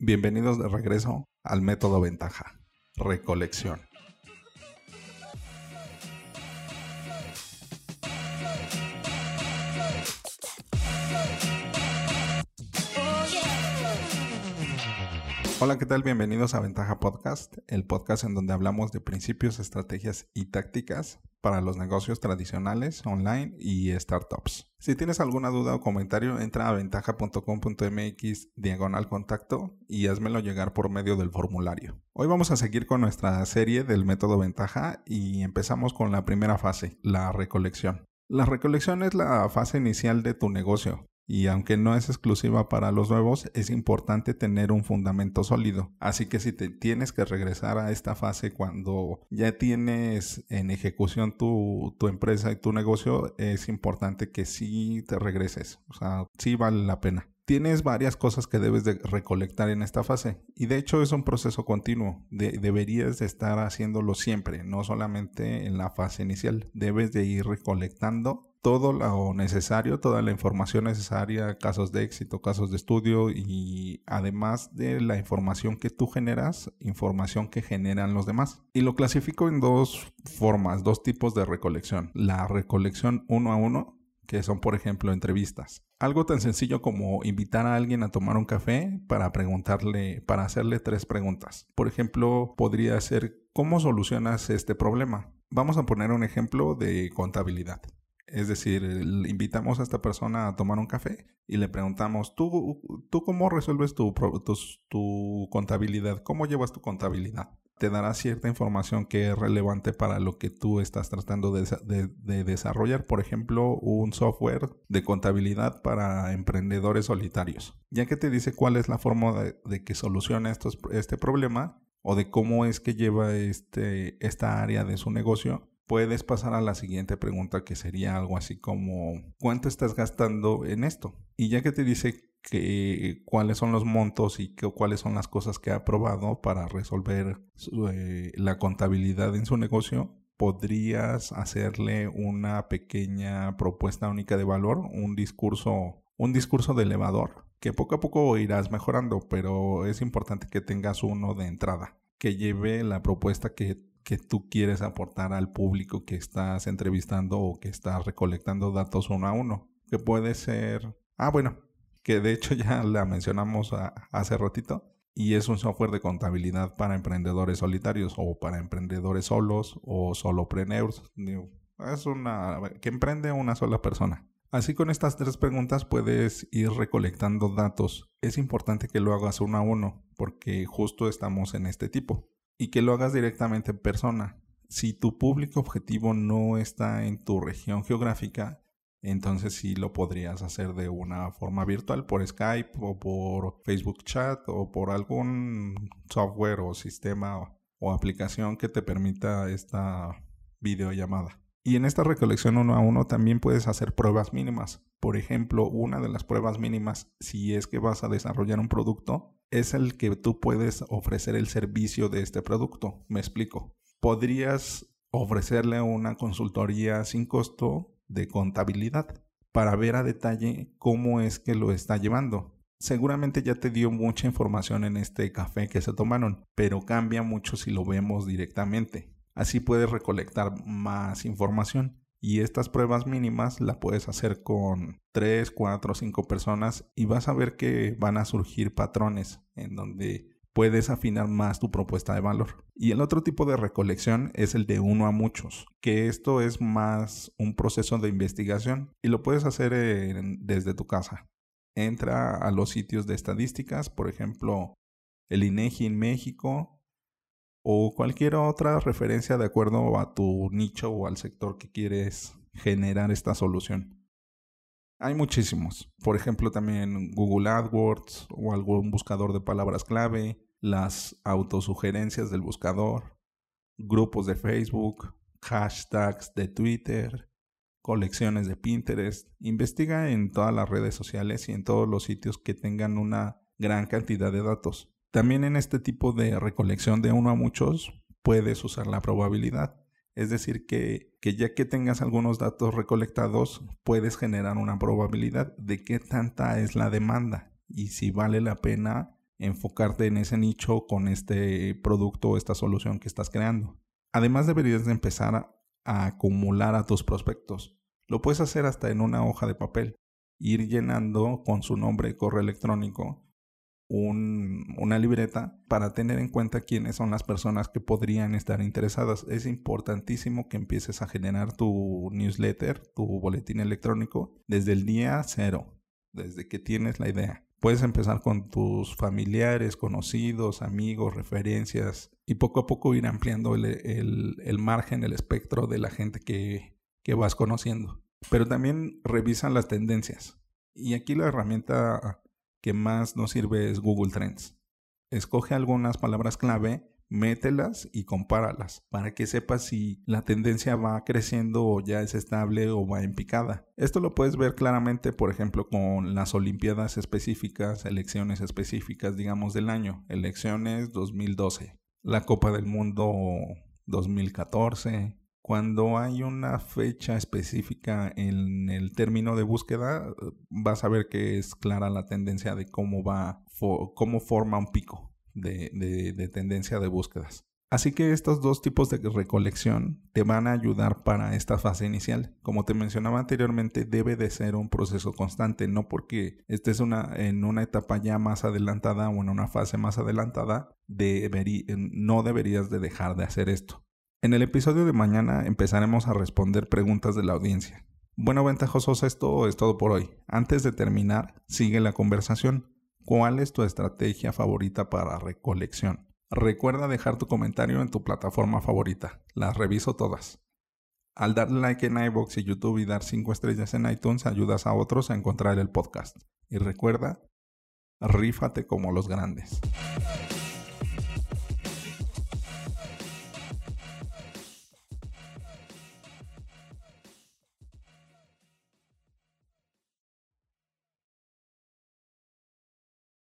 Bienvenidos de regreso al método ventaja, recolección. Hola, ¿qué tal? Bienvenidos a Ventaja Podcast, el podcast en donde hablamos de principios, estrategias y tácticas para los negocios tradicionales, online y startups. Si tienes alguna duda o comentario, entra a ventaja.com.mx diagonal contacto y házmelo llegar por medio del formulario. Hoy vamos a seguir con nuestra serie del método ventaja y empezamos con la primera fase, la recolección. La recolección es la fase inicial de tu negocio y aunque no es exclusiva para los nuevos, es importante tener un fundamento sólido. Así que si te tienes que regresar a esta fase cuando ya tienes en ejecución tu, tu empresa y tu negocio, es importante que sí te regreses. O sea, sí vale la pena tienes varias cosas que debes de recolectar en esta fase y de hecho es un proceso continuo. deberías de estar haciéndolo siempre, no solamente en la fase inicial. Debes de ir recolectando todo lo necesario, toda la información necesaria, casos de éxito, casos de estudio y además de la información que tú generas, información que generan los demás. Y lo clasifico en dos formas, dos tipos de recolección. La recolección uno a uno, que son por ejemplo entrevistas. Algo tan sencillo como invitar a alguien a tomar un café para preguntarle, para hacerle tres preguntas. Por ejemplo, podría ser, ¿cómo solucionas este problema? Vamos a poner un ejemplo de contabilidad. Es decir, invitamos a esta persona a tomar un café y le preguntamos, ¿tú, tú cómo resuelves tu, tu, contabilidad? ¿Cómo llevas tu contabilidad? Te dará cierta información que es relevante para lo que tú estás tratando de, desarrollar. Por ejemplo, un software de contabilidad para emprendedores solitarios. Ya que te dice cuál es la forma de, que soluciona estos, este problema o de cómo es que lleva este, esta área de su negocio, puedes pasar a la siguiente pregunta que sería algo así como ¿cuánto estás gastando en esto? Y ya que te dice que cuáles son los montos y que, cuáles son las cosas que ha probado para resolver eh, la contabilidad en su negocio, podrías hacerle una pequeña propuesta única de valor, un discurso, un discurso de elevador, que poco a poco irás mejorando, pero es importante que tengas uno de entrada, que lleve la propuesta que que tú quieres aportar al público que estás entrevistando o que estás recolectando datos uno a uno. Que puede ser... Ah, bueno, que de hecho ya la mencionamos hace ratito. Y es un software de contabilidad para emprendedores solitarios o para emprendedores solos o solopreneurs. Es una... que emprende una sola persona. Así con estas tres preguntas puedes ir recolectando datos. Es importante que lo hagas uno a uno porque justo estamos en este tipo y que lo hagas directamente en persona. Si tu público objetivo no está en tu región geográfica, entonces sí lo podrías hacer de una forma virtual por Skype o por Facebook Chat o por algún software o sistema o aplicación que te permita esta videollamada. Y en esta recolección uno a uno también puedes hacer pruebas mínimas. Por ejemplo, una de las pruebas mínimas, si es que vas a desarrollar un producto, es el que tú puedes ofrecer el servicio de este producto. Me explico. Podrías ofrecerle una consultoría sin costo de contabilidad para ver a detalle cómo es que lo está llevando. Seguramente ya te dio mucha información en este café que se tomaron, pero cambia mucho si lo vemos directamente. Así puedes recolectar más información. Y estas pruebas mínimas la puedes hacer con 3, 4, 5 personas y vas a ver que van a surgir patrones en donde puedes afinar más tu propuesta de valor. Y el otro tipo de recolección es el de uno a muchos, que esto es más un proceso de investigación y lo puedes hacer desde tu casa. Entra a los sitios de estadísticas, por ejemplo, el INEGI en México, o cualquier otra referencia de acuerdo a tu nicho o al sector que quieres generar esta solución. Hay muchísimos. Por ejemplo, también Google AdWords o algún buscador de palabras clave, las autosugerencias del buscador, grupos de Facebook, hashtags de Twitter, colecciones de Pinterest. Investiga en todas las redes sociales y en todos los sitios que tengan una gran cantidad de datos. También en este tipo de recolección de uno a muchos puedes usar la probabilidad. Es decir, que, ya que tengas algunos datos recolectados, puedes generar una probabilidad de qué tanta es la demanda y si vale la pena enfocarte en ese nicho con este producto o esta solución que estás creando. Además deberías de empezar a, acumular a tus prospectos. Lo puedes hacer hasta en una hoja de papel. Ir llenando con su nombre correo electrónico una libreta para tener en cuenta quiénes son las personas que podrían estar interesadas. Es importantísimo que empieces a generar tu newsletter, tu boletín electrónico, desde el día cero, desde que tienes la idea. Puedes empezar con tus familiares, conocidos, amigos, referencias y poco a poco ir ampliando el, margen, el espectro de la gente que, que vas conociendo. Pero también revisa las tendencias. Y aquí la herramienta que más nos sirve es Google Trends. Escoge algunas palabras clave, mételas y compáralas para que sepas si la tendencia va creciendo o ya es estable o va en picada. Esto lo puedes ver claramente, por ejemplo, con las Olimpiadas específicas, elecciones específicas, digamos, del año. Elecciones 2012, la Copa del Mundo 2014, cuando hay una fecha específica en el término de búsqueda, vas a ver que es clara la tendencia de cómo va, cómo forma un pico de, de tendencia de búsquedas. Así que estos dos tipos de recolección te van a ayudar para esta fase inicial. Como te mencionaba anteriormente, debe de ser un proceso constante, no porque estés una, en una etapa ya más adelantada o en una fase más adelantada, no deberías de dejar de hacer esto. En el episodio de mañana empezaremos a responder preguntas de la audiencia. Bueno, ventajosos, esto es todo por hoy. Antes de terminar, sigue la conversación. ¿Cuál es tu estrategia favorita para recolección? Recuerda dejar tu comentario en tu plataforma favorita. Las reviso todas. Al darle like en iBox y YouTube y dar 5 estrellas en iTunes, ayudas a otros a encontrar el podcast. Y recuerda, rífate como los grandes.